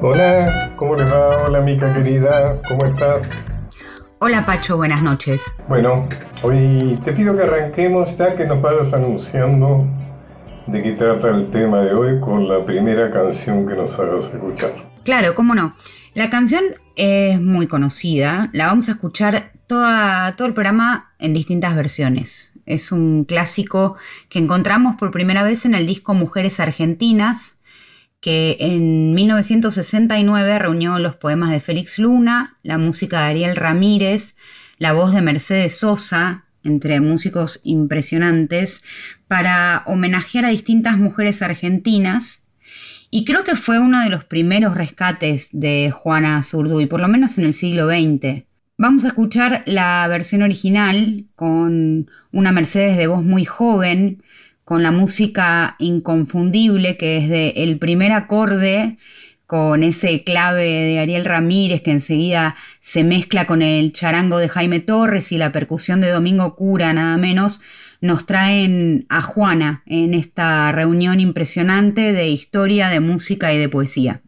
Hola, ¿cómo les va? Hola, Mica querida, ¿cómo estás? Hola, Pacho, buenas noches. Bueno, hoy te pido que arranquemos ya que nos vayas anunciando de qué trata el tema de hoy con la primera canción que nos hagas escuchar. Claro, cómo no. La canción es muy conocida, la vamos a escuchar toda, todo el programa en distintas versiones. Es un clásico que encontramos por primera vez en el disco Mujeres Argentinas, que en 1969 reunió los poemas de Félix Luna, la música de Ariel Ramírez, la voz de Mercedes Sosa, entre músicos impresionantes, para homenajear a distintas mujeres argentinas. Y creo que fue uno de los primeros rescates de Juana Zurduy, por lo menos en el siglo XX. Vamos a escuchar la versión original con una Mercedes de voz muy joven, con la música inconfundible que es de el primer acorde con ese clave de Ariel Ramírez que enseguida se mezcla con el charango de Jaime Torres y la percusión de Domingo Cura, nada menos, nos traen a Juana en esta reunión impresionante de historia, de música y de poesía.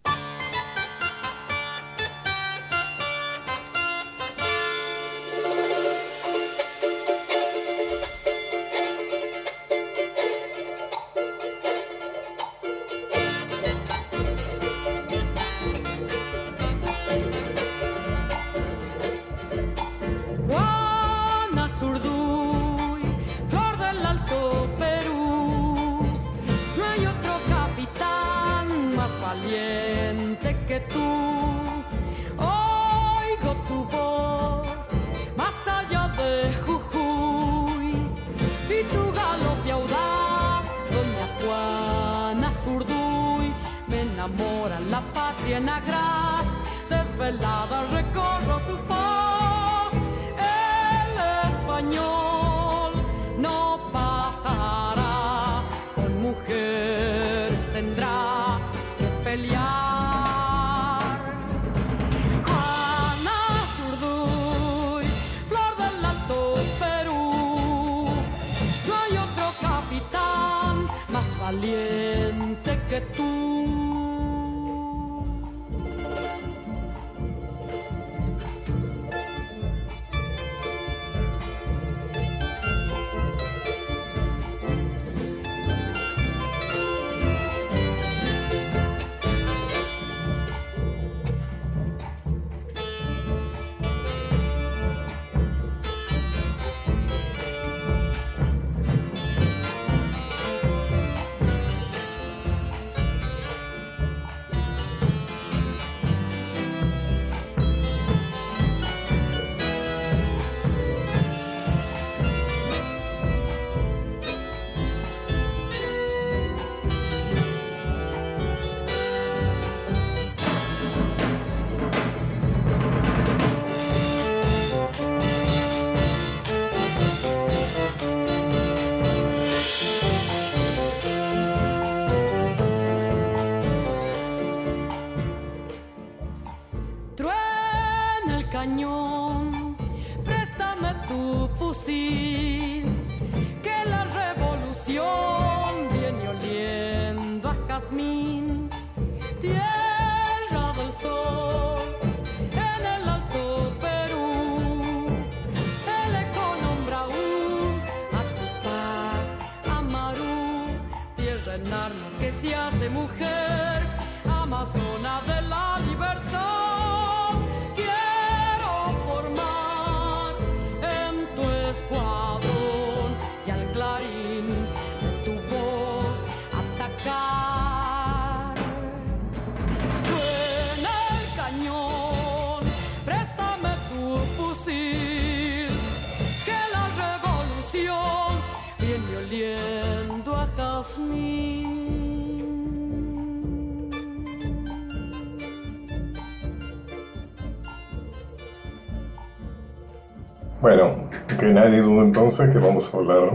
Nadie duda entonces que vamos a hablar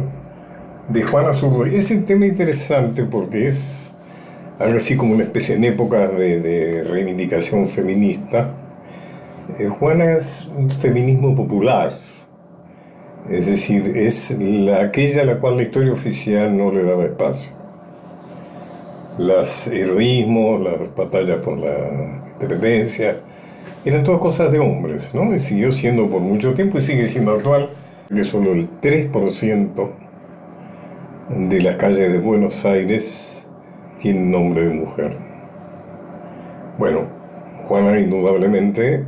de Juana Zurduy. Es un tema interesante porque es algo así como una especie en época de, reivindicación feminista. Eh, Juana es un feminismo popular, es decir, es aquella a la cual la historia oficial no le daba espacio. Los heroísmos, las batallas por la independencia, eran todas cosas de hombres, ¿no? Y siguió siendo por mucho tiempo y sigue siendo actual, que solo el 3% de las calles de Buenos Aires tienen nombre de mujer. Bueno, Juana indudablemente,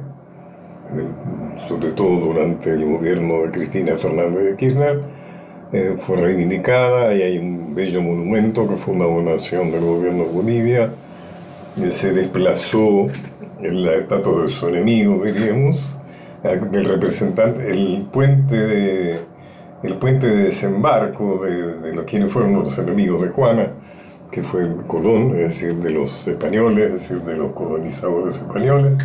sobre todo durante el gobierno de Cristina Fernández de Kirchner, eh, fue reivindicada y hay un bello monumento que fue una donación del gobierno de Bolivia, se desplazó en la estatua de su enemigo, diríamos, del representante, el puente de, el puente de desembarco de, de quienes fueron los enemigos de Juana, que fue Colón, es decir, de los españoles, es decir, de los colonizadores españoles.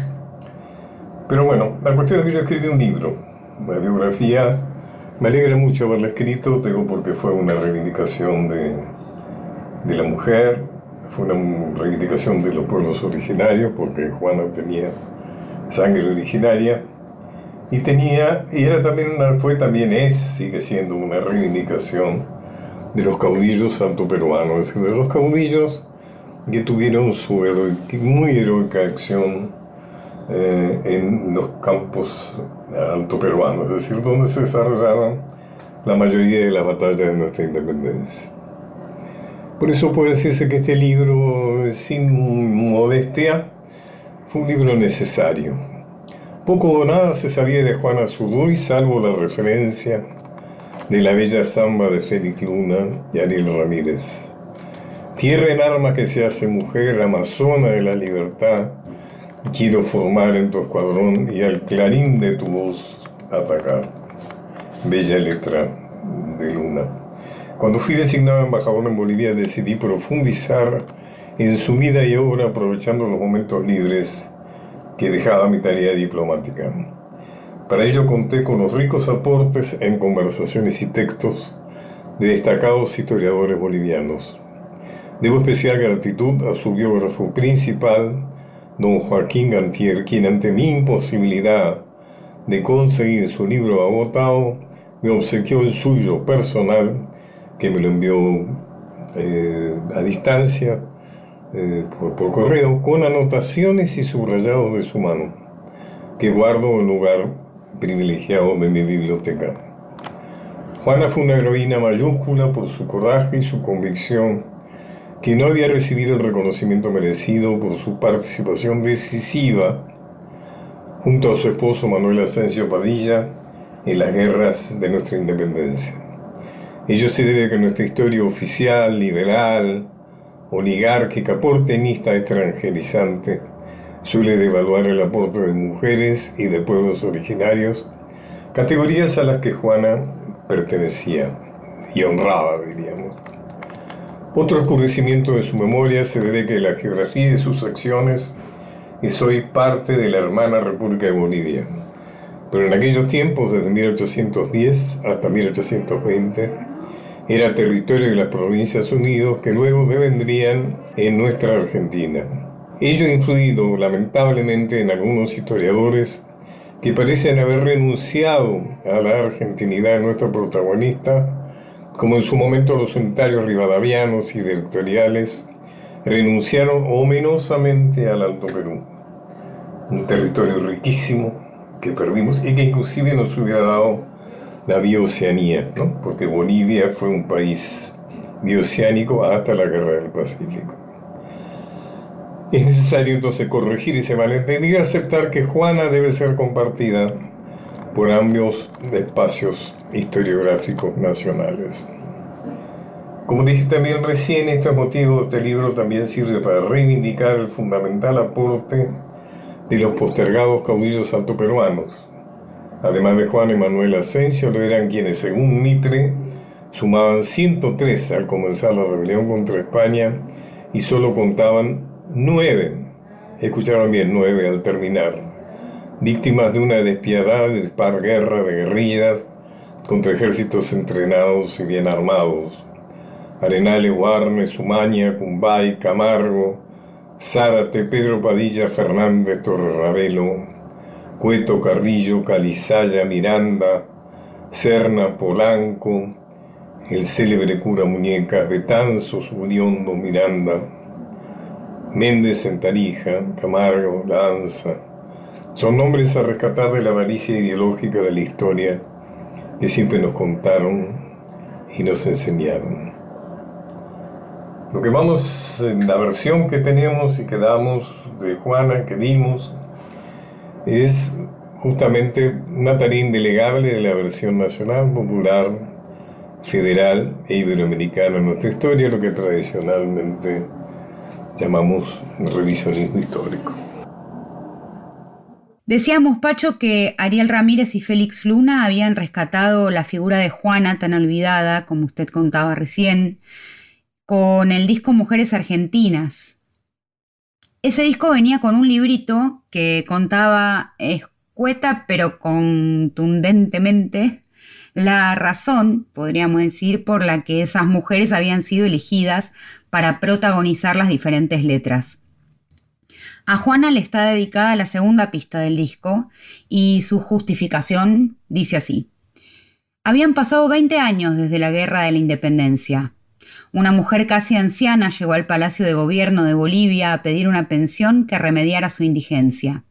Pero bueno, la cuestión es que yo escribí un libro, una biografía. Me alegra mucho haberla escrito, digo, porque fue una reivindicación de, de la mujer, fue una reivindicación de los pueblos originarios, porque Juana tenía sangre originaria y tenía y era también una, fue también es sigue siendo una reivindicación de los caudillos santo-peruanos, de los caudillos que tuvieron su muy heroica acción eh, en los campos alto-peruanos, es decir, donde se desarrollaron la mayoría de las batallas de nuestra independencia. Por eso puede decirse que este libro, sin modestia, fue un libro necesario. Poco o nada se sabía de Juana Zurduy, salvo la referencia de la bella samba de Félix Luna y Ariel Ramírez. Tierra en arma que se hace mujer, amazona de la libertad, quiero formar en tu escuadrón y al clarín de tu voz atacar. Bella letra de Luna. Cuando fui designado embajador en Bolivia decidí profundizar en su vida y obra aprovechando los momentos libres que dejaba mi tarea diplomática. Para ello conté con los ricos aportes en conversaciones y textos de destacados historiadores bolivianos. Debo especial gratitud a su biógrafo principal, don Joaquín Gantier, quien ante mi imposibilidad de conseguir su libro agotado, me obsequió el suyo personal que me lo envió eh, a distancia eh, por, correo con anotaciones y subrayados de su mano, que guardo en lugar privilegiado de mi biblioteca. Juana fue una heroína mayúscula por su coraje y su convicción, que no había recibido el reconocimiento merecido por su participación decisiva junto a su esposo Manuel Asensio Padilla en las guerras de nuestra independencia. Ello se debe a que nuestra historia oficial, liberal, oligárquica, portenista, extranjerizante, suele devaluar el aporte de mujeres y de pueblos originarios, categorías a las que Juana pertenecía y honraba, diríamos. Otro oscurecimiento de su memoria se debe que la geografía de sus acciones es hoy parte de la hermana República de Bolivia. Pero en aquellos tiempos, desde 1810 hasta 1820, era territorio de las Provincias Unidas que luego devendrían en nuestra Argentina. Ello ha influido lamentablemente en algunos historiadores que parecen haber renunciado a la argentinidad de nuestro protagonista, como en su momento los unitarios rivadavianos y directoriales renunciaron ominosamente al Alto Perú, un territorio riquísimo que perdimos y que inclusive nos hubiera dado la bioceanía, ¿no? porque Bolivia fue un país bioceánico hasta la guerra del Pacífico. Es necesario entonces corregir ese malentendido y aceptar que Juana debe ser compartida por ambos espacios historiográficos nacionales. Como dije también recién, esto es motivo de este libro también sirve para reivindicar el fundamental aporte de los postergados caudillos altoperuanos, Además de Juan Emanuel Asensio, eran quienes, según Mitre, sumaban 103 al comenzar la rebelión contra España y solo contaban 9, escucharon bien, 9 al terminar, víctimas de una despiadada y dispar guerra de guerrillas contra ejércitos entrenados y bien armados. Arenales, Guarne, Sumaña, Cumbay, Camargo, Zárate, Pedro Padilla, Fernández, Torre Cueto, Carrillo, Calizaya, Miranda, Serna, Polanco, el célebre cura Muñecas, Betanzos, Uriondo, Miranda. Méndez en Tarija, Camargo, Danza. Son nombres a rescatar de la avaricia ideológica de la historia que siempre nos contaron y nos enseñaron. Lo que vamos en la versión que tenemos y que damos de Juana, que dimos, es justamente una tarea indelegable de la versión nacional, popular, federal e iberoamericana en nuestra historia, lo que tradicionalmente llamamos revisionismo histórico. Decíamos, Pacho, que Ariel Ramírez y Félix Luna habían rescatado la figura de Juana tan olvidada, como usted contaba recién, con el disco Mujeres Argentinas. Ese disco venía con un librito que contaba escueta pero contundentemente la razón, podríamos decir, por la que esas mujeres habían sido elegidas para protagonizar las diferentes letras. A Juana le está dedicada la segunda pista del disco y su justificación dice así. Habían pasado 20 años desde la Guerra de la Independencia. Una mujer casi anciana llegó al Palacio de Gobierno de Bolivia a pedir una pensión que remediara su indigencia.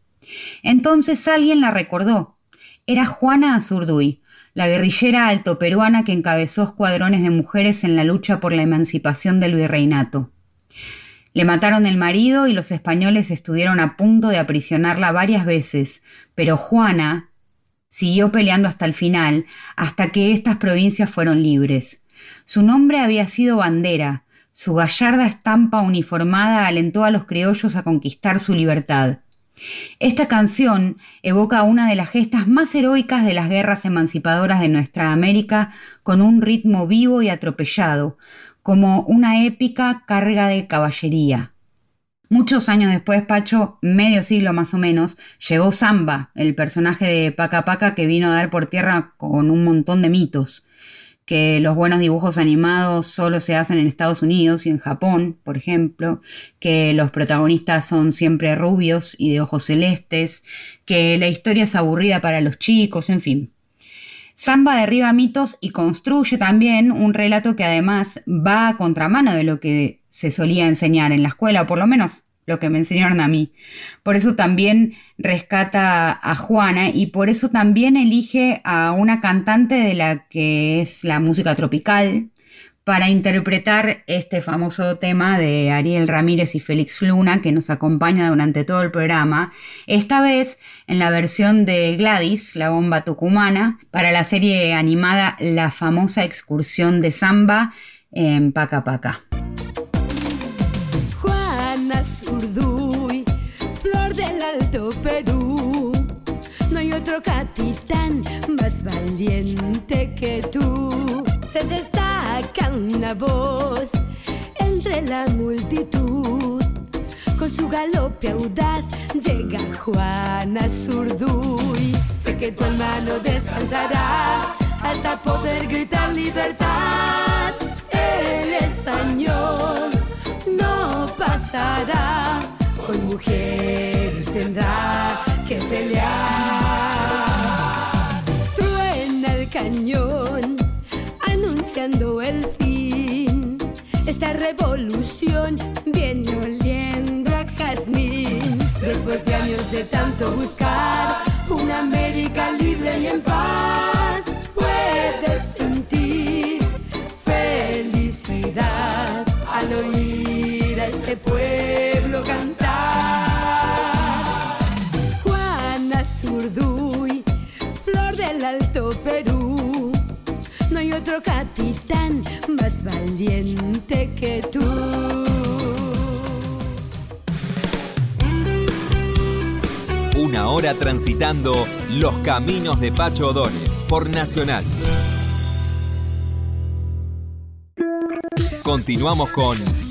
Entonces alguien la recordó. Era Juana Azurduy, la guerrillera altoperuana que encabezó escuadrones de mujeres en la lucha por la emancipación del virreinato. Le mataron el marido y los españoles estuvieron a punto de aprisionarla varias veces, pero Juana siguió peleando hasta el final, hasta que estas provincias fueron libres. Su nombre había sido bandera, su gallarda estampa uniformada alentó a los criollos a conquistar su libertad. Esta canción evoca una de las gestas más heroicas de las guerras emancipadoras de nuestra América con un ritmo vivo y atropellado, como una épica carga de caballería. Muchos años después, Pacho, medio siglo más o menos, llegó Samba, el personaje de Paca Paca que vino a dar por tierra con un montón de mitos que los buenos dibujos animados solo se hacen en Estados Unidos y en Japón, por ejemplo, que los protagonistas son siempre rubios y de ojos celestes, que la historia es aburrida para los chicos, en fin. Samba derriba mitos y construye también un relato que además va a contramano de lo que se solía enseñar en la escuela, o por lo menos lo que me enseñaron a mí. Por eso también rescata a Juana y por eso también elige a una cantante de la que es la música tropical para interpretar este famoso tema de Ariel Ramírez y Félix Luna que nos acompaña durante todo el programa, esta vez en la versión de Gladys, la bomba tucumana, para la serie animada La famosa excursión de samba en Paca Paca. Flor del Alto Perú. No hay otro capitán más valiente que tú. Se destaca una voz entre la multitud. Con su galope audaz llega Juana Zurduy. Sé que tu hermano descansará hasta poder gritar libertad. El español no pasará con mujeres tendrá que pelear. Truena el cañón anunciando el fin. Esta revolución viene oliendo a jazmín. Después de años de tanto buscar una América libre y en paz, puedes sentir felicidad al oír este pueblo cantar. Alto Perú. No hay otro capitán más valiente que tú. Una hora transitando los caminos de Pacho O'Donnell por Nacional. Continuamos con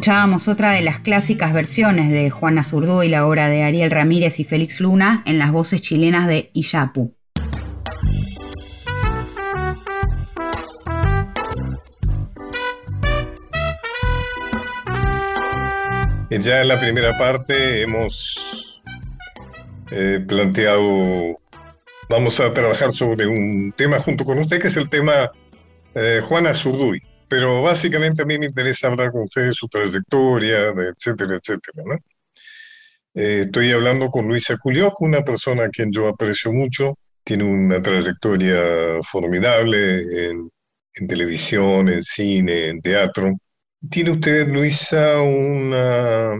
Escuchábamos otra de las clásicas versiones de Juana Zurdo y la obra de Ariel Ramírez y Félix Luna en las voces chilenas de Iyapu. Ya en la primera parte hemos eh, planteado, vamos a trabajar sobre un tema junto con usted, que es el tema eh, Juana Zurduy. Pero básicamente a mí me interesa hablar con usted de su trayectoria, de etcétera, etcétera, ¿no? Eh, estoy hablando con Luisa Culioc, una persona a quien yo aprecio mucho, tiene una trayectoria formidable en, en televisión, en cine, en teatro. Tiene usted, Luisa, una,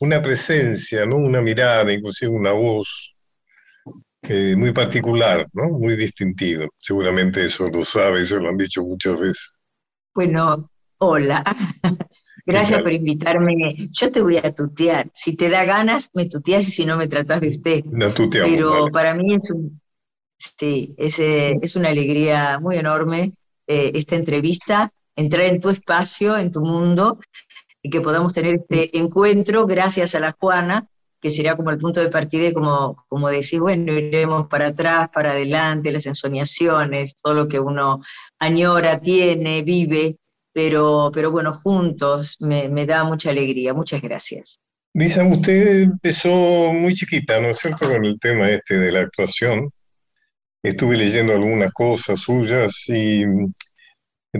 una presencia, ¿no? Una mirada, inclusive una voz eh, muy particular, ¿no? Muy distintiva. Seguramente eso lo sabe, eso lo han dicho muchas veces. Bueno, hola. Gracias por invitarme. Yo te voy a tutear. Si te da ganas, me tuteas y si no, me tratas de usted. No, tú te amo, Pero vale. para mí es, un- sí, es, eh, es una alegría muy enorme eh, esta entrevista, entrar en tu espacio, en tu mundo, y que podamos tener este encuentro gracias a la Juana, que será como el punto de partida y como, como decir, bueno, iremos para atrás, para adelante, las ensoñaciones, todo lo que uno añora, tiene, vive, pero, pero bueno, juntos me, me da mucha alegría. Muchas gracias. Luisa, usted empezó muy chiquita, ¿no es cierto?, con el tema este de la actuación. Estuve leyendo algunas cosas suyas y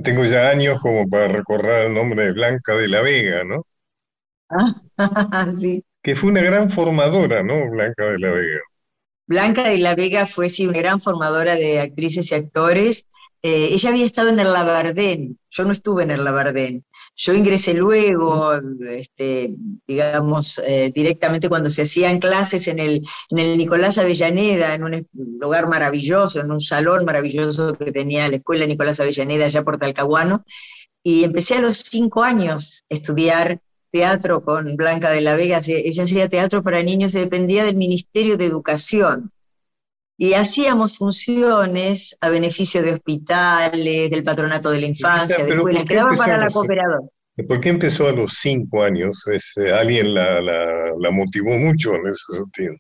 tengo ya años como para recordar el nombre de Blanca de la Vega, ¿no? Ah, sí. Que fue una gran formadora, ¿no? Blanca de la Vega. Blanca de la Vega fue sí, una gran formadora de actrices y actores. Eh, ella había estado en el Labardén, yo no estuve en el Labardén. Yo ingresé luego, este, digamos, eh, directamente cuando se hacían clases en el, en el Nicolás Avellaneda, en un lugar maravilloso, en un salón maravilloso que tenía la Escuela Nicolás Avellaneda allá por Talcahuano. Y empecé a los cinco años a estudiar teatro con Blanca de la Vega. Ella hacía teatro para niños, dependía del Ministerio de Educación. Y hacíamos funciones a beneficio de hospitales, del patronato de la infancia, de escuelas, ¿por qué quedaba para la cooperadora. ¿Por qué empezó a los cinco años? Eh, alguien la, la, la motivó mucho en ese sentido.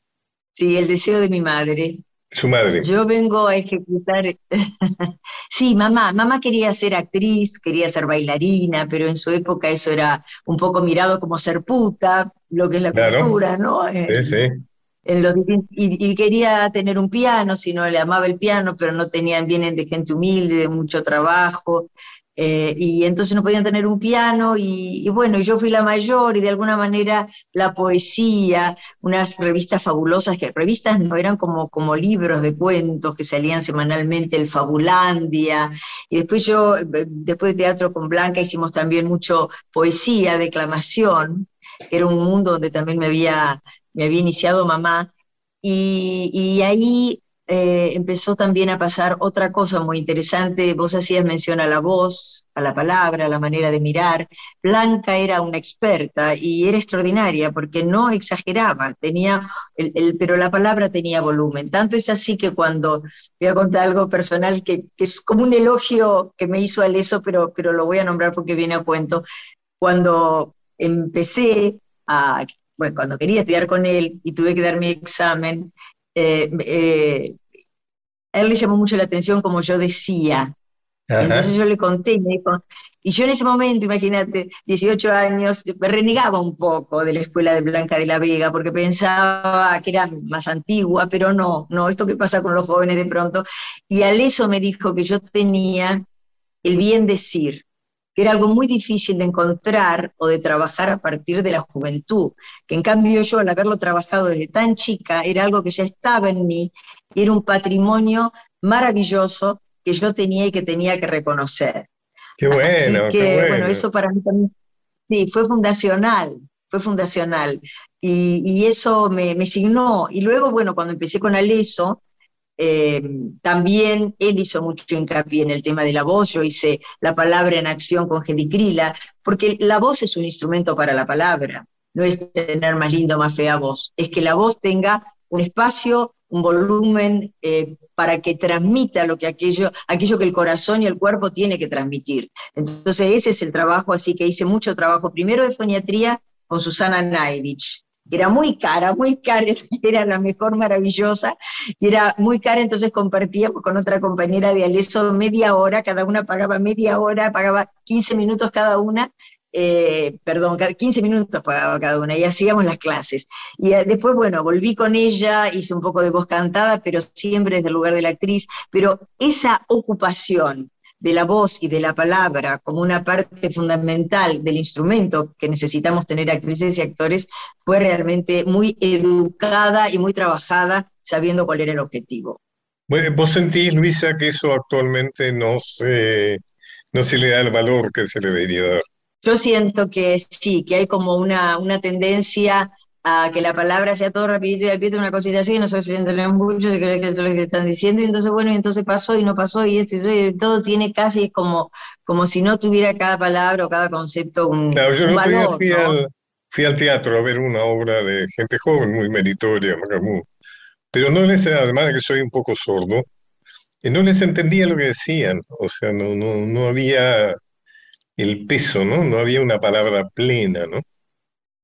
Sí, el deseo de mi madre. Su madre. Yo vengo a ejecutar. Sí, mamá, mamá quería ser actriz, quería ser bailarina, pero en su época eso era un poco mirado como ser puta, lo que es la Claro. cultura, ¿no? Sí, sí. en los distin- y, y quería tener un piano, si no le amaba el piano, pero no tenían, vienen de gente humilde, de mucho trabajo, eh, y entonces no podían tener un piano, y, bueno, yo fui la mayor, y de alguna manera la poesía, unas revistas fabulosas, que revistas no eran como, como libros de cuentos que salían semanalmente, el Fabulandia, y después yo, eh, después de teatro con Blanca, hicimos también mucho poesía, declamación, que era un mundo donde también me había, me había iniciado mamá, y, y ahí eh, empezó también a pasar otra cosa muy interesante. Vos hacías mención a la voz, a la palabra, a la manera de mirar. Blanca era una experta y era extraordinaria porque no exageraba, tenía pero la palabra tenía volumen. Tanto es así que cuando voy a contar algo personal que, que es como un elogio que me hizo Aleso, pero, pero lo voy a nombrar porque viene a cuento. Cuando empecé a, bueno, cuando quería estudiar con él y tuve que dar mi examen, eh, eh, a él le llamó mucho la atención como yo decía. Ajá. Entonces yo le conté y me dijo, y yo en ese momento, imagínate, 18 años, me renegaba un poco de la escuela de Blanca de la Vega, porque pensaba que era más antigua, pero no, no, esto que pasa con los jóvenes de pronto. Y al eso me dijo que yo tenía el bien decir, que era algo muy difícil de encontrar o de trabajar a partir de la juventud, que en cambio yo al haberlo trabajado desde tan chica era algo que ya estaba en mí y era un patrimonio maravilloso que yo tenía y que tenía que reconocer. Qué bueno, Así que, qué bueno. bueno. eso para mí también, sí, fue fundacional, fue fundacional. Y, y eso me, me signó. Y luego, bueno, cuando empecé con Aleso, eh, también él hizo mucho hincapié en el tema de la voz, yo hice la palabra en acción con Gedicrila, porque la voz es un instrumento para la palabra, no es tener más linda o más fea voz, es que la voz tenga un espacio, un volumen eh, para que transmita lo que aquello, aquello que el corazón y el cuerpo tiene que transmitir. Entonces ese es el trabajo, así que hice mucho trabajo, primero de foniatría con Susana Naivich, era muy cara, muy cara, era la mejor maravillosa, y era muy cara, entonces compartíamos con otra compañera de Aleso media hora, cada una pagaba media hora, pagaba 15 minutos cada una, eh, perdón, cada 15 minutos pagaba cada una, y hacíamos las clases. Y eh, después, bueno, volví con ella, hice un poco de voz cantada, pero siempre desde el lugar de la actriz, pero esa ocupación de la voz y de la palabra como una parte fundamental del instrumento que necesitamos tener actrices y actores fue realmente muy educada y muy trabajada sabiendo cuál era el objetivo. Bueno, ¿Vos sentís, Luisa, que eso actualmente no se, no se le da el valor que se le debería dar? Yo siento que sí, que hay como una, una tendencia a que la palabra sea todo rapidito y al pie una cosita así, y nosotros entendemos mucho, se cree que es lo que están diciendo, y entonces bueno, y entonces pasó y no pasó, y esto y eso, y todo tiene casi como, como si no tuviera cada palabra o cada concepto un, Claro, yo un valor, fui ¿no? al, fui al teatro a ver una obra de gente joven, muy meritoria, Macamu, pero no les, además de que soy un poco sordo, eh, no les entendía lo que decían, o sea, no, no, no había el peso, ¿no? No había una palabra plena, ¿no?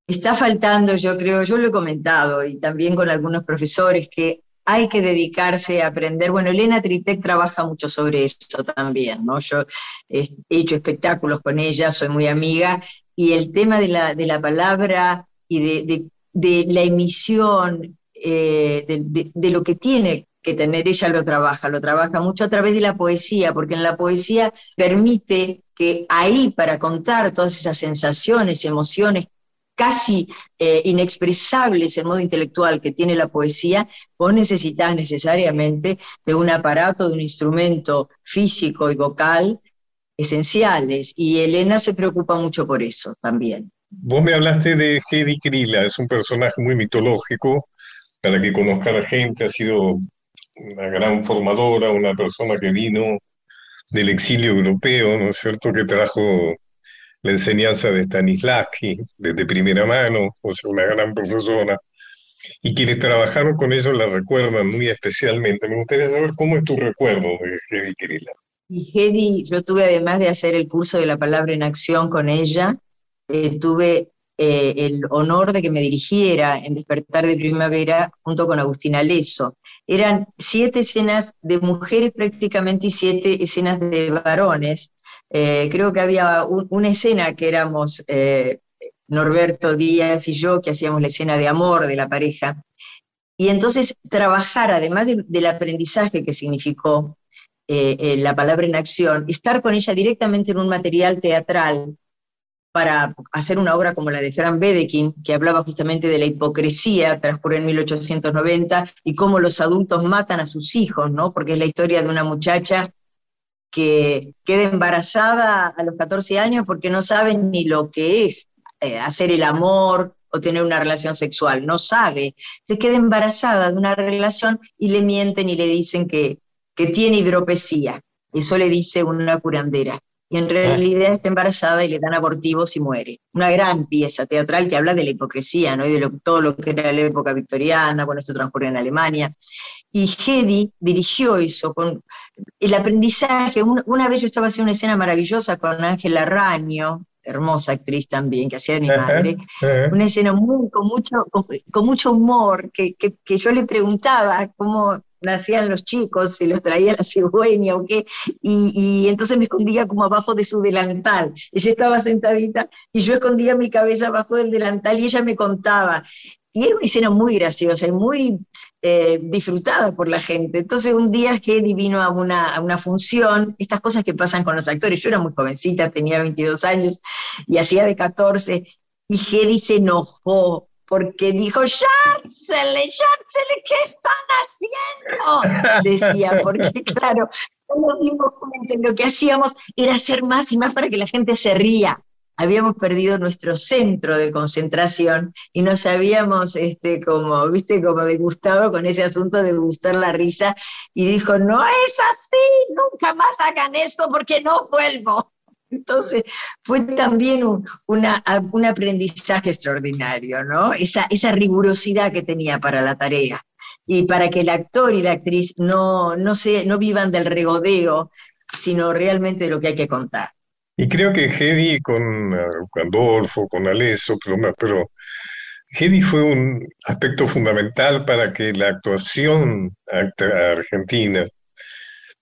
Está faltando, yo creo, yo lo he comentado y también con algunos profesores que hay que dedicarse a aprender. Bueno, Elena Tritec trabaja mucho sobre eso también, ¿no? Yo he hecho espectáculos con ella, soy muy amiga, y el tema de la, de la palabra y de, de, la emisión, eh, de lo que tiene que tener ella lo trabaja, lo trabaja mucho a través de la poesía, porque en la poesía permite que ahí para contar todas esas sensaciones, emociones casi eh, inexpresables en modo intelectual que tiene la poesía, vos necesitas necesariamente de un aparato, de un instrumento físico y vocal esenciales, y Elena se preocupa mucho por eso también. Vos me hablaste de Hedy Krila, es un personaje muy mitológico, para que conozca a la gente, ha sido una gran formadora, una persona que vino del exilio europeo, ¿no es cierto?, que trajo la enseñanza de Stanislavski desde primera mano, o sea, una gran profesora, y quienes trabajaron con ellos la recuerdan muy especialmente. Me gustaría saber cómo es tu recuerdo de Hedy Krila. Y Hedy, yo tuve además de hacer el curso de la palabra en acción con ella, eh, tuve eh, el honor de que me dirigiera en Despertar de Primavera junto con Agustina Leso. Eran siete escenas de mujeres prácticamente y siete escenas de varones. Eh, creo que había un, una escena que éramos eh, Norberto Díaz y yo, que hacíamos la escena de amor de la pareja. Y entonces trabajar, además de- del aprendizaje que significó eh, eh, la palabra en acción, estar con ella directamente en un material teatral para hacer una obra como la de Fran Bedekin, que hablaba justamente de la hipocresía, transcurre en 1890, y cómo los adultos matan a sus hijos, ¿no? Porque es la historia de una muchacha que queda embarazada a los 14 años porque no sabe ni lo que es eh, hacer el amor o tener una relación sexual, no sabe. Entonces queda embarazada de una relación y le mienten y le dicen que, que tiene hidropesía. Eso le dice una curandera. Y en realidad está embarazada y le dan abortivos y muere. Una gran pieza teatral que habla de la hipocresía, ¿no? Y de lo- todo lo que era la época victoriana, bueno, esto transcurre en Alemania. Y Hedy dirigió eso con el aprendizaje. Una, una vez yo estaba haciendo una escena maravillosa con Ángela Raño, hermosa actriz también, que hacía de mi madre, una escena muy, con, mucho, con, con mucho humor, que, que, que yo le preguntaba cómo nacían los chicos, si los traía la cigüeña o qué, y, y entonces me escondía como abajo de su delantal. Ella estaba sentadita y yo escondía mi cabeza abajo del delantal y ella me contaba. Y era una escena muy graciosa y muy eh, disfrutada por la gente. Entonces un día Hedy vino a una, a una función, estas cosas que pasan con los actores. Yo era muy jovencita, tenía 22 años y hacía de 14, y Hedy se enojó porque dijo, Charcele, Charcele, ¿qué están haciendo? Decía, porque claro, no nos dimos cuenta, lo que hacíamos era hacer más y más para que la gente se ría. Habíamos perdido nuestro centro de concentración y nos habíamos, este, como, viste, como degustado con ese asunto de gustar la risa y dijo, no es así, nunca más hagan esto porque no vuelvo. Entonces, fue también un, una, un aprendizaje extraordinario, ¿no? Esa, esa rigurosidad que tenía para la tarea y para que el actor y la actriz no, no, se, no vivan del regodeo, sino realmente de lo que hay que contar. Y creo que Hedy con, uh, con Adolfo, con Alesso, pero, pero Hedy fue un aspecto fundamental para que la actuación act argentina,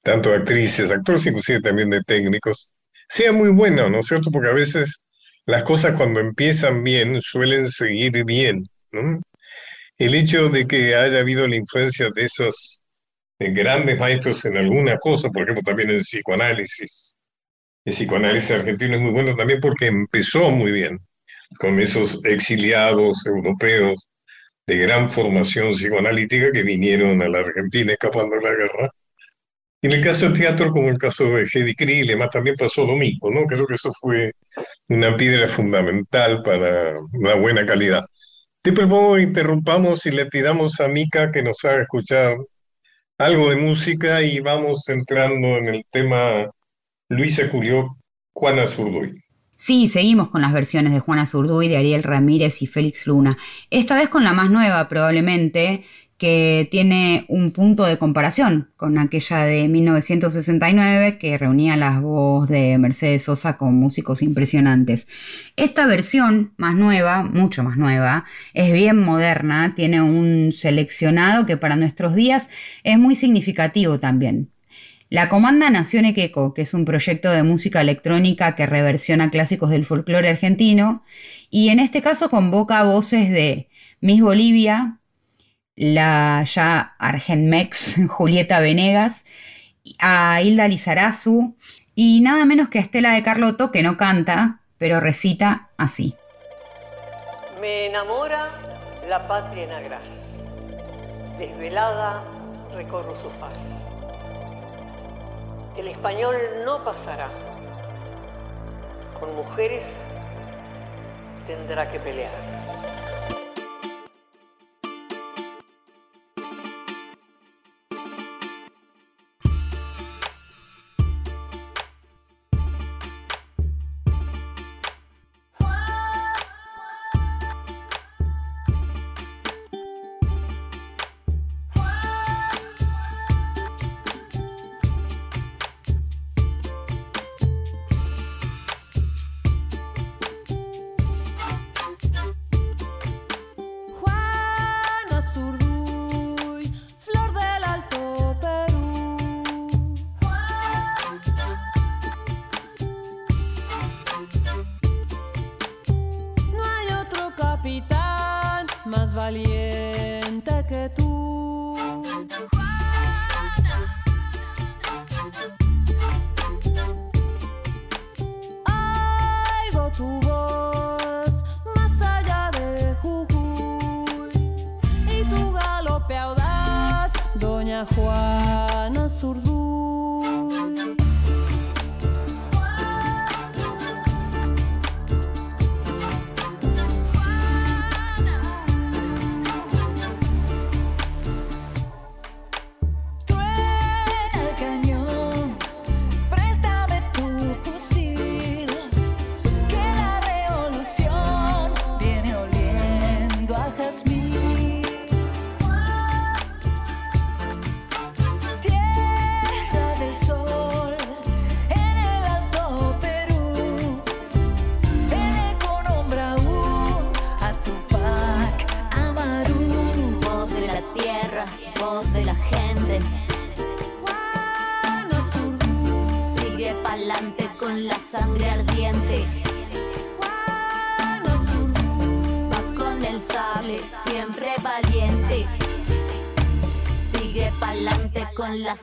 tanto de actrices, actores, inclusive también de técnicos, sea muy buena, ¿no es cierto? Porque a veces las cosas cuando empiezan bien suelen seguir bien. El hecho de que haya habido la influencia de esos de grandes maestros en alguna cosa, por ejemplo, también en psicoanálisis, el psicoanálisis argentino es muy bueno también porque empezó muy bien con esos exiliados europeos de gran formación psicoanalítica que vinieron a la Argentina escapando de la guerra. En el caso del teatro, como el caso de Hedy Krill, además también pasó lo mismo, ¿no? Creo que eso fue una piedra fundamental para una buena calidad. Te propongo que interrumpamos y le pidamos a Mica que nos haga escuchar algo de música y vamos entrando en el tema Luisa Curió, Juana Zurduy. Sí, seguimos con las versiones de Juana Zurduy, de Ariel Ramírez y Félix Luna. Esta vez con la más nueva probablemente, que tiene un punto de comparación con aquella de 1969 que reunía las voces de Mercedes Sosa con músicos impresionantes. Esta versión más nueva, mucho más nueva, es bien moderna, tiene un seleccionado que para nuestros días es muy significativo también. La Comanda nació en Equeco, que es un proyecto de música electrónica que reversiona clásicos del folclore argentino, y en este caso convoca voces de Miss Bolivia, la ya Argenmex Julieta Venegas, a Hilda Lizarazu y nada menos que a Estela de Carlotto, que no canta, pero recita así. Me enamora la patria en desvelada recorro su faz. El español no pasará, con mujeres tendrá que pelear.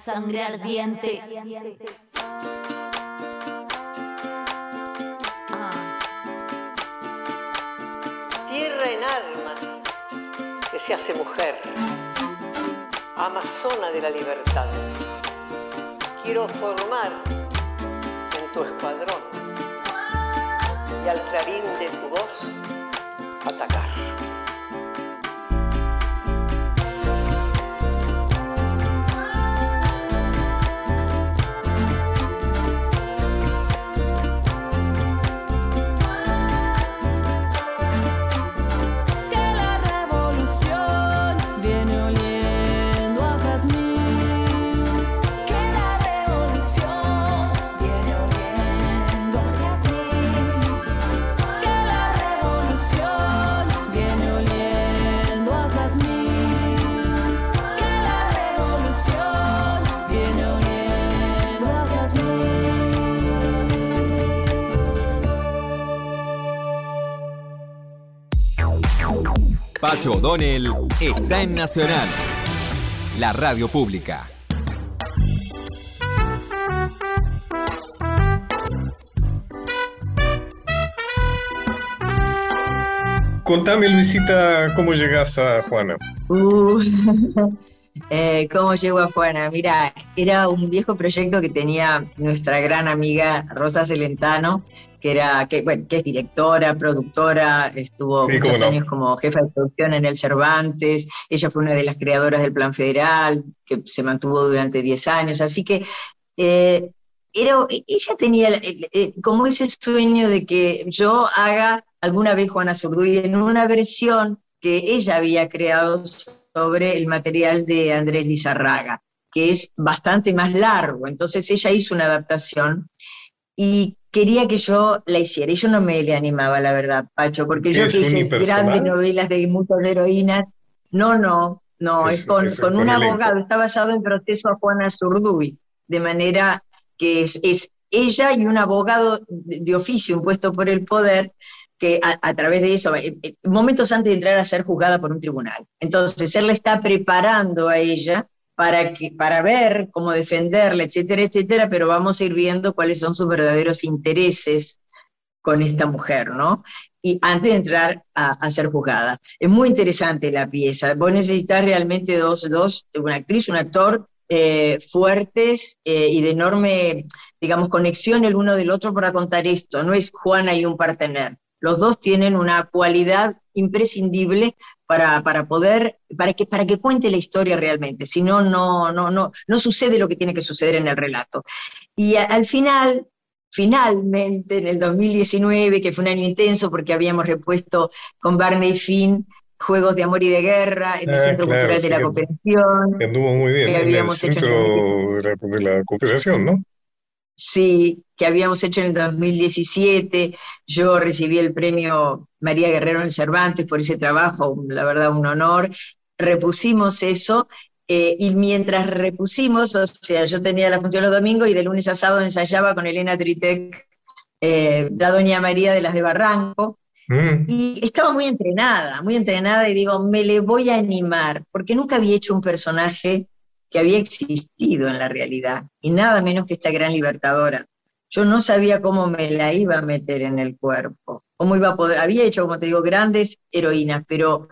Sangre ardiente. Ah. Tierra en armas que se hace mujer, amazona de la libertad. Quiero formar en tu escuadrón y al clarín de tu voz atacar. Pacho O'Donnell está en Nacional, la radio pública. Contame, Luisita, cómo llegas a Juana. Uh, eh, ¿Cómo llegó a Juana? Mira, era un viejo proyecto que tenía nuestra gran amiga Rosa Celentano, que era, que, bueno, que es directora, productora, estuvo Sí, muchos no. años como jefa de producción en el Cervantes, ella fue una de las creadoras del Plan Federal, que se mantuvo durante 10 años, así que eh, era, ella tenía eh, eh, como ese sueño de que yo haga alguna vez Juana Zurduy en una versión que ella había creado sobre el material de Andrés Lizarraga, que es bastante más largo. Entonces ella hizo una adaptación y quería que yo la hiciera. Y yo no me le animaba, la verdad, Pacho, porque yo ¿Es que hice grandes novelas de muchas heroínas. No, no, no, Es- es, con, es con con un elenco. abogado, está basado en proceso a Juana Zurduy, de manera que es, es ella y un abogado de, de oficio impuesto por el poder que a, a través de eso, eh, eh, momentos antes de entrar a ser juzgada por un tribunal. Entonces, él la está preparando a ella para, que, para ver cómo defenderla, etcétera, etcétera, pero vamos a ir viendo cuáles son sus verdaderos intereses con esta mujer, ¿no? Y antes de entrar a, ser juzgada. Es muy interesante la pieza. Vos necesitas realmente dos, dos una actriz, un actor eh, fuertes eh, y de enorme, digamos, conexión el uno del otro para contar esto. No es Juana y un partener. Los dos tienen una cualidad imprescindible para, para poder, para que, para que cuente la historia realmente. Si no, no, no, no, no sucede lo que tiene que suceder en el relato. Y a- al final, finalmente, en el 2019, que fue un año intenso porque habíamos repuesto con Barney Finn Juegos de Amor y de Guerra en el Ah, Centro claro, Cultural de sí, la Cooperación. Anduvo muy bien Que en el hecho centro de la cooperación, ¿no? Sí, que habíamos hecho en el 2017. Yo recibí el premio María Guerrero en Cervantes por ese trabajo, la verdad, un honor. Repusimos eso eh, y mientras repusimos, o sea, yo tenía la función los domingos y de lunes a sábado ensayaba con Elena Tritec, eh, la Doña María de las de Barranco. Mm. Y estaba muy entrenada, muy entrenada y digo, me le voy a animar, porque nunca había hecho un personaje que había existido en la realidad, y nada menos que esta gran libertadora. Yo no sabía cómo me la iba a meter en el cuerpo, cómo iba a poder, había hecho, como te digo, grandes heroínas, pero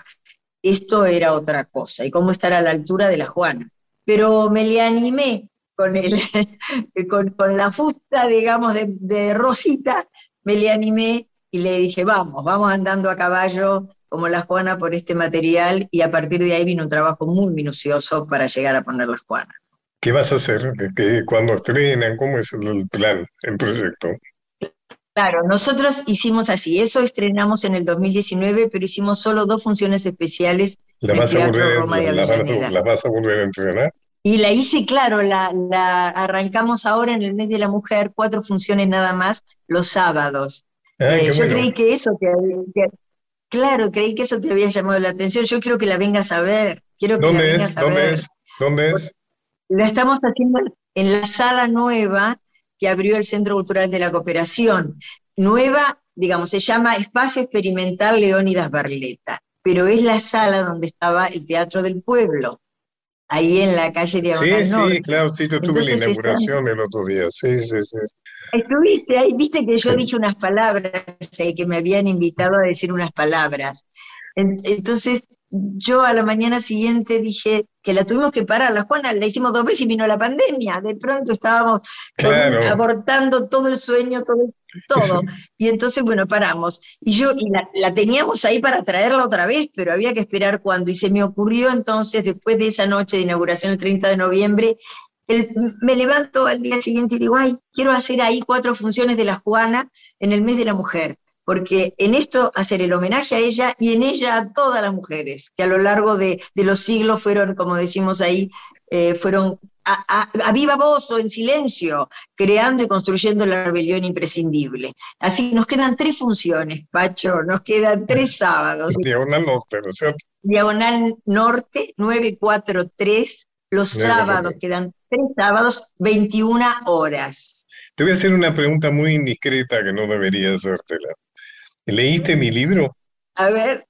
esto era otra cosa, y cómo estar a la altura de la Juana. Pero me le animé con, el, con, la fusta, digamos, de Rosita, me le animé y le dije, vamos, vamos andando a caballo como la Juana por este material, y a partir de ahí vino un trabajo muy minucioso para llegar a poner la Juana. ¿Qué vas a hacer? ¿Qué, qué- cuándo estrenan? ¿Cómo es el, plan, el proyecto? Claro, nosotros hicimos así, eso estrenamos en el 2019, pero hicimos solo dos funciones especiales ¿La en vas, a volver, Roma de la, vas la vas a volver a entrenar? Y la hice, claro, la, la arrancamos ahora en el mes de la mujer, cuatro funciones nada más, los sábados. Ah, Eh, yo bueno. creí que eso te que- claro, creí que eso te había llamado la atención. Yo quiero que la vengas a ver. Quiero que la ¿Dónde vengas es? a ¿Dónde ver. es? ¿Dónde es? Lo estamos haciendo en la sala nueva que abrió el Centro Cultural de la Cooperación. Nueva, digamos, se llama Espacio Experimental Leónidas Barleta, pero es la sala donde estaba el Teatro del Pueblo, ahí en la calle Diagonal Sí, Norte. sí, claro, sí, yo tuve la Entonces están- inauguración el otro día. Sí, sí, sí. Estuviste ahí, viste que yo Sí. dije unas palabras, eh, que me habían invitado a decir unas palabras. En- Entonces, yo a la mañana siguiente dije que la tuvimos que parar. La Juana la hicimos dos veces y vino la pandemia. De pronto estábamos Claro. abortando todo el sueño, todo, todo. Y entonces, bueno, paramos. Y yo y la, la teníamos ahí para traerla otra vez, pero había que esperar cuando. Y se me ocurrió entonces, después de esa noche de inauguración, el 30 de noviembre, el- me levanto al día siguiente y digo, ay, quiero hacer ahí cuatro funciones de la Juana en el mes de la mujer, porque en esto hacer el homenaje a ella y en ella a todas las mujeres, que a lo largo de, de los siglos fueron, como decimos ahí, eh, fueron a, a- a viva voz o en silencio, creando y construyendo la rebelión imprescindible. Así nos quedan tres funciones, Pacho, nos quedan tres sábados. Diagonal Norte, ¿no es cierto? Diagonal Norte 943, los sábados, quedan tres sábados, 21 horas. Te voy a hacer una pregunta muy indiscreta que no debería hacértela. ¿Leíste mi libro? A ver,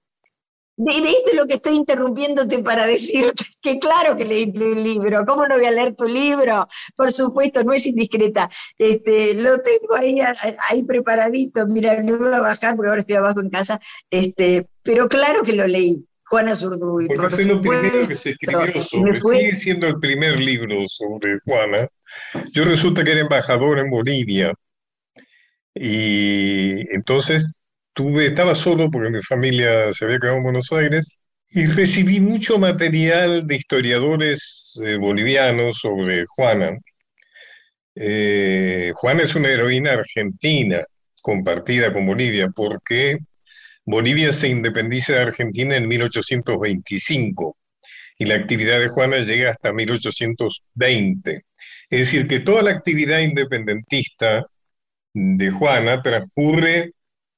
¿de- ¿leíste lo que estoy interrumpiéndote para decirte? Que claro que leíste un libro, ¿cómo no voy a leer tu libro? Por supuesto, no es indiscreta. Este, lo tengo ahí, ahí preparadito, mira, no voy a bajar porque ahora estoy abajo en casa, este, pero claro que lo leí. Juana Zurduy, Porque por fue lo primero que se escribió sobre, sigue siendo el primer libro sobre Juana. Yo resulta que era embajador en Bolivia y entonces tuve, estaba solo porque mi familia se había quedado en Buenos Aires y recibí mucho material de historiadores eh, bolivianos sobre Juana. Eh, Juana es una heroína argentina compartida con Bolivia porque Bolivia se independiza de Argentina en 1825 y la actividad de Juana llega hasta 1820. Es decir, que toda la actividad independentista de Juana transcurre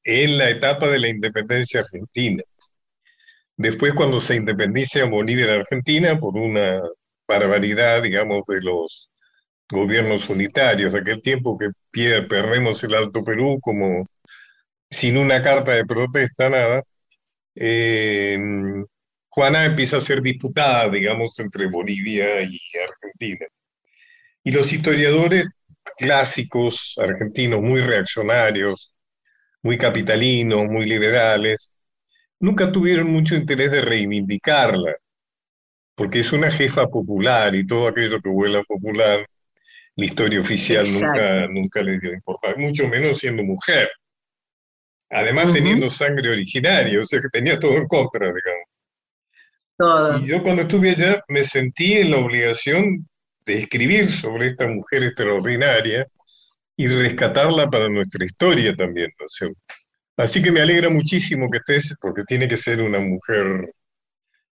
en la etapa de la independencia argentina. Después, cuando se independiza Bolivia de Argentina por una barbaridad, digamos, de los gobiernos unitarios de aquel tiempo que perdemos el Alto Perú como sin una carta de protesta, nada, eh, Juana empieza a ser disputada, digamos, entre Bolivia y Argentina. Y los historiadores clásicos argentinos, muy reaccionarios, muy capitalinos, muy liberales, nunca tuvieron mucho interés de reivindicarla, porque es una jefa popular y todo aquello que vuela popular, la historia oficial nunca, nunca le dio importancia, mucho menos siendo mujer. Además, teniendo sangre originaria, o sea que tenía todo en contra, digamos. Todo. Y yo cuando estuve allá me sentí en la obligación de escribir sobre esta mujer extraordinaria y rescatarla para nuestra historia también, ¿no es cierto? Así que me alegra muchísimo que estés, porque tiene que ser una mujer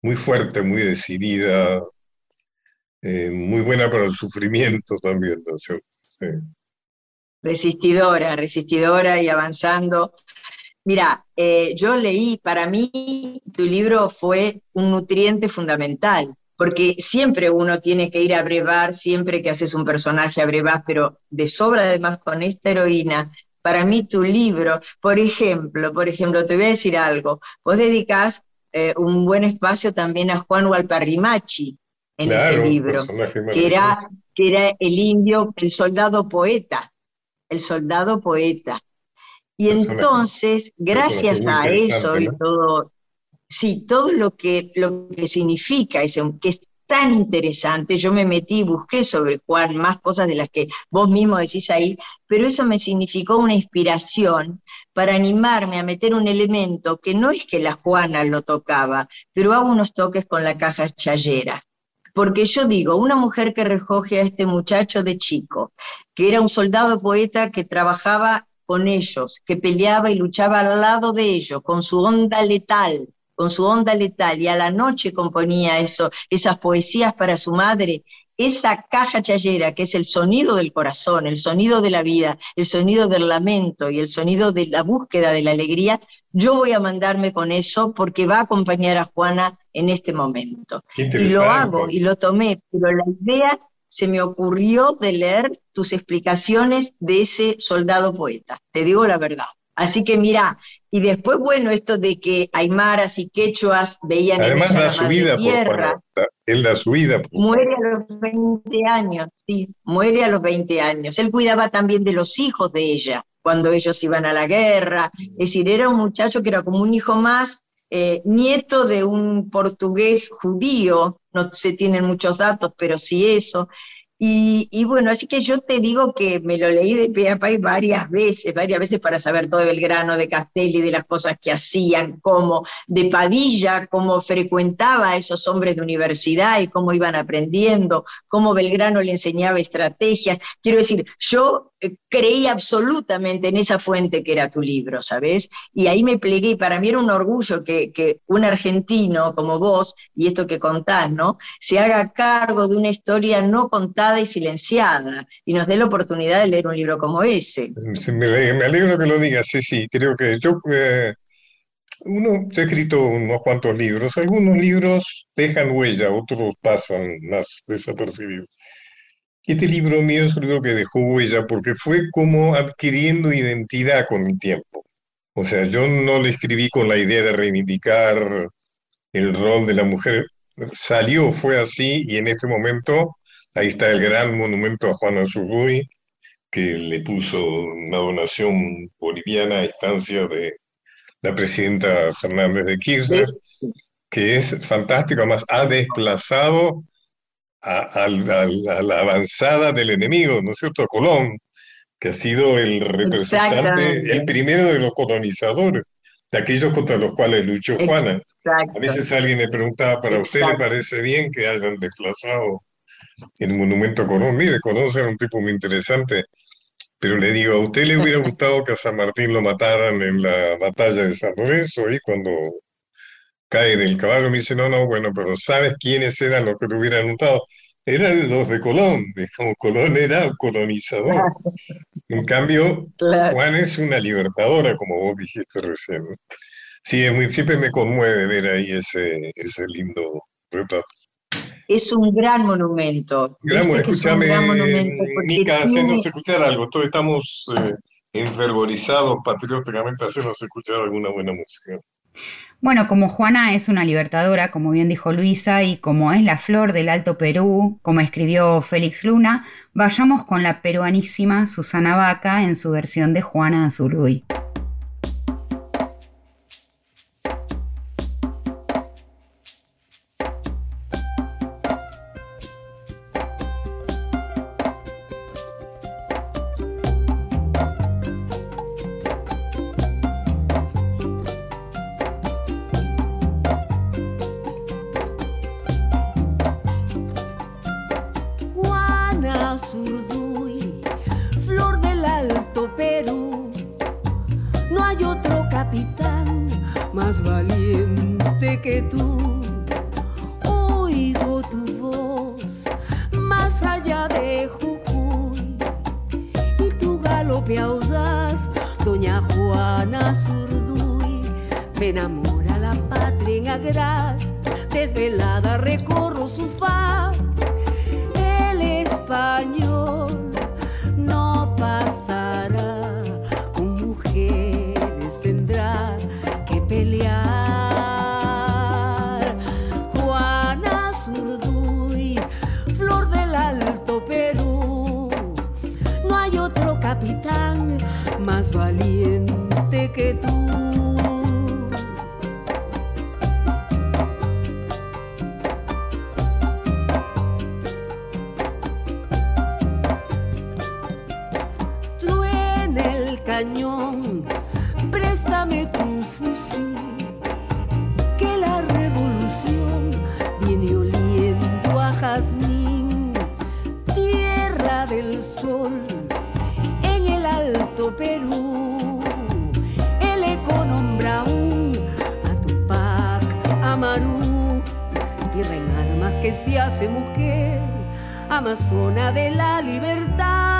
muy fuerte, muy decidida, eh, muy buena para el sufrimiento también, ¿no es cierto? Sí. resistidora, resistidora y avanzando. Mira, eh, yo leí, para mí tu libro fue un nutriente fundamental, porque siempre uno tiene que ir a brevar, siempre que haces un personaje a brevar, pero de sobra además con esta heroína para mí tu libro, por ejemplo, por ejemplo, te voy a decir algo, vos dedicás eh, un buen espacio también a Juan Walparrimachi en Claro, ese libro, que era, que era el indio, el soldado poeta, el soldado poeta. Y entonces, gracias a eso y ¿no? todo, sí, todo lo que, lo que significa ese, que es tan interesante, yo me metí y busqué sobre Juan más cosas de las que vos mismo decís ahí, pero eso me significó una inspiración para animarme a meter un elemento que no es que la Juana lo tocaba, pero hago unos toques con la caja chayera. Porque yo digo, una mujer que recoge a este muchacho de chico, que era un soldado poeta que trabajaba con ellos, que peleaba y luchaba al lado de ellos, con su onda letal, con su onda letal, y a la noche componía eso, esas poesías para su madre, esa caja chayera, que es el sonido del corazón, el sonido de la vida, el sonido del lamento y el sonido de la búsqueda de la alegría, yo voy a mandarme con eso porque va a acompañar a Juana en este momento. Y lo hago y lo tomé, pero la idea se me ocurrió de leer tus explicaciones de ese soldado poeta, te digo la verdad. Así que mira, y después, bueno, esto de que aymaras y quechuas veían en Además ella da la su vida por tierra. Da- Él da su vida. por- Muere a los 20 años, sí, muere a los 20 años. Él cuidaba también de los hijos de ella cuando ellos iban a la guerra. Es decir, era un muchacho que era como un hijo más, eh, nieto de un portugués judío, no se tienen muchos datos, pero sí eso. Y, y bueno, así que yo te digo que me lo leí de pe a y varias veces, varias veces para saber todo de Belgrano, de Castelli, de las cosas que hacían, cómo, de Padilla, cómo frecuentaba a esos hombres de universidad y cómo iban aprendiendo, cómo Belgrano le enseñaba estrategias. Quiero decir, yo eh, creí absolutamente en esa fuente que era tu libro, ¿sabes? Y ahí me plegué para mí era un orgullo que, que un argentino como vos, y esto que contás, ¿no? Se haga cargo de una historia no contada y silenciada y nos dé la oportunidad de leer un libro como ese. Me alegro que lo digas, sí, sí, creo que yo, eh, uno, yo he escrito unos cuantos libros, algunos libros dejan huella, otros pasan más desapercibidos. Este libro mío es un libro que dejó huella porque fue como adquiriendo identidad con el tiempo. O sea, yo no lo escribí con la idea de reivindicar el rol de la mujer, salió, fue así, y en este momento ahí está el gran monumento a Juana Zurduy, que le puso una donación boliviana a instancia de la presidenta Fernández de Kirchner, que es fantástico, además ha desplazado a, al- al- a la avanzada del enemigo, ¿no es cierto? A Colón, que ha sido el representante, el primero de los colonizadores, de aquellos contra los cuales luchó Juana. Exacto. A veces alguien me preguntaba, ¿para usted le Exacto. parece bien que hayan desplazado el monumento a Colón? Mire, Colón era un tipo muy interesante, pero le digo, ¿a usted le hubiera gustado que a San Martín lo mataran en la batalla de San Lorenzo y cuando cae del caballo? Me dice, no, no, bueno, pero ¿sabes quiénes eran los que lo hubieran notado? Eran los de Colón, digamos, Colón era un colonizador. En cambio. Juan es una libertadora, como vos dijiste recién. Sí, siempre me conmueve ver ahí ese, ese lindo retrato. Es un gran monumento. Gran, Viste que es un escúchame, gran monumento Mica, tiene- hacenos escuchar algo. Todos estamos eh, enfervorizados patrióticamente, hacernos escuchar alguna buena música. Bueno, como Juana es una libertadora, como bien dijo Luisa, y como es la flor del Alto Perú, como escribió Félix Luna, vayamos con la peruanísima Susana Vaca en su versión de Juana Azurduy. Que tú. Se hace mujer, amazona de la libertad.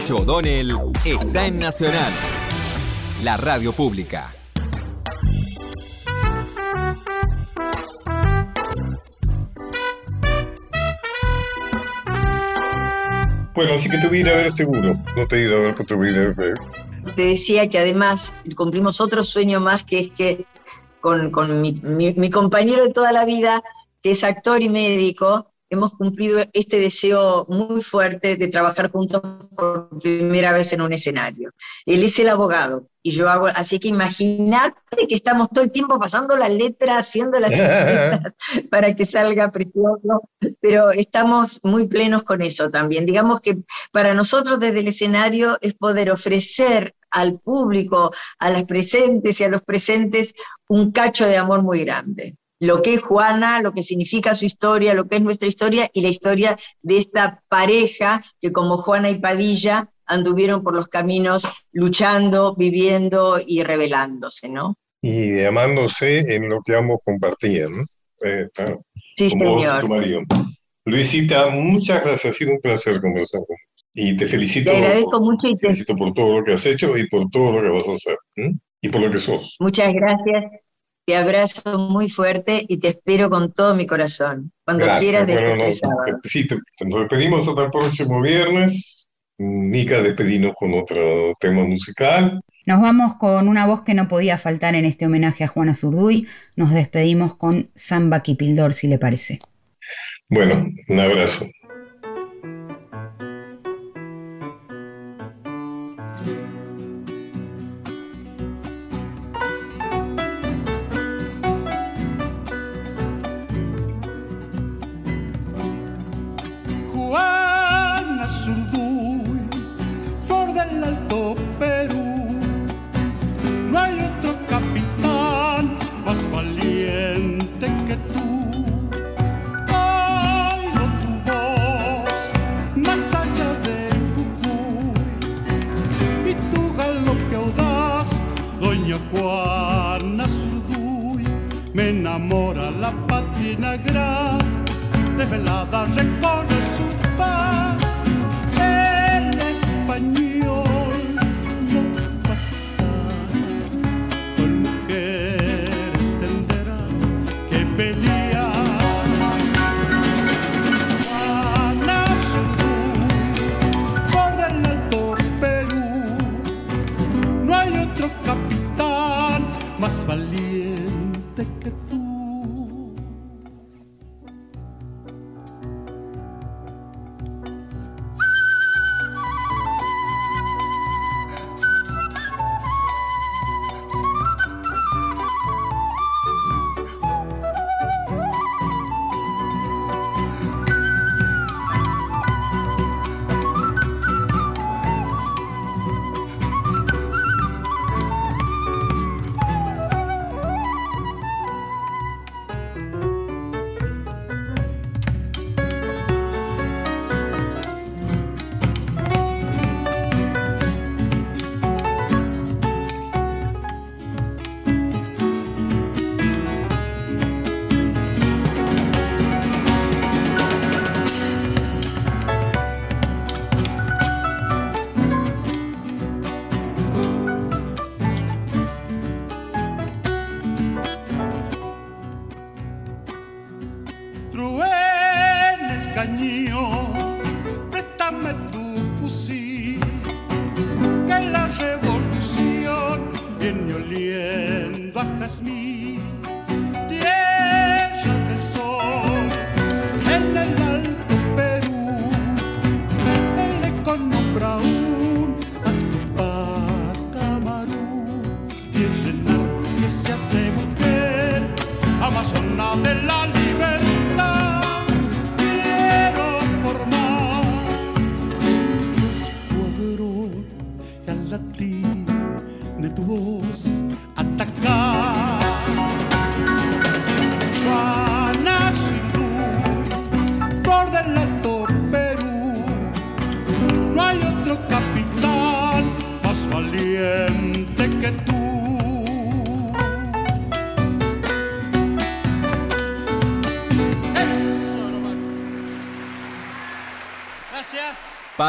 Pacho O'Donnell está en Nacional, la radio pública. Bueno, así que te voy a ir a ver seguro. No te he ido a ver, pero te voy a ir a ver. Te decía que además cumplimos otro sueño más, que es que con, con mi, mi- mi compañero de toda la vida, que es actor y médico, hemos cumplido este deseo muy fuerte de trabajar juntos por primera vez en un escenario. Él es el abogado y yo hago, así que imaginate que estamos todo el tiempo pasando la letra, haciendo las escenas para que salga precioso, pero estamos muy plenos con eso también. Digamos que para nosotros desde el escenario es poder ofrecer al público, a las presentes y a los presentes, un cacho de amor muy grande. Lo que es Juana, lo que significa su historia, lo que es nuestra historia y la historia de esta pareja que como Juana y Padilla anduvieron por los caminos luchando, viviendo y rebelándose, ¿no? Y amándose en lo que ambos compartían. ¿no? Eh. Sí, Como vos señor. tu marido. Luisita, muchas gracias. Ha sido un placer conversar con vos. Y te felicito, Te agradezco mucho y te, felicito por todo lo que has hecho y por todo lo que vas a hacer. ¿m? Y por lo que sos. muchas gracias. Te abrazo muy fuerte y te espero con todo mi corazón. Cuando Gracias. quieras Bueno, sábado. sí, te- nos despedimos hasta el próximo viernes. Nica, despedimos con otro tema musical. Nos vamos con una voz que no podía faltar en este homenaje a Juana Zurduy. Nos despedimos con Samba Kipildor, si le parece. Bueno, un abrazo.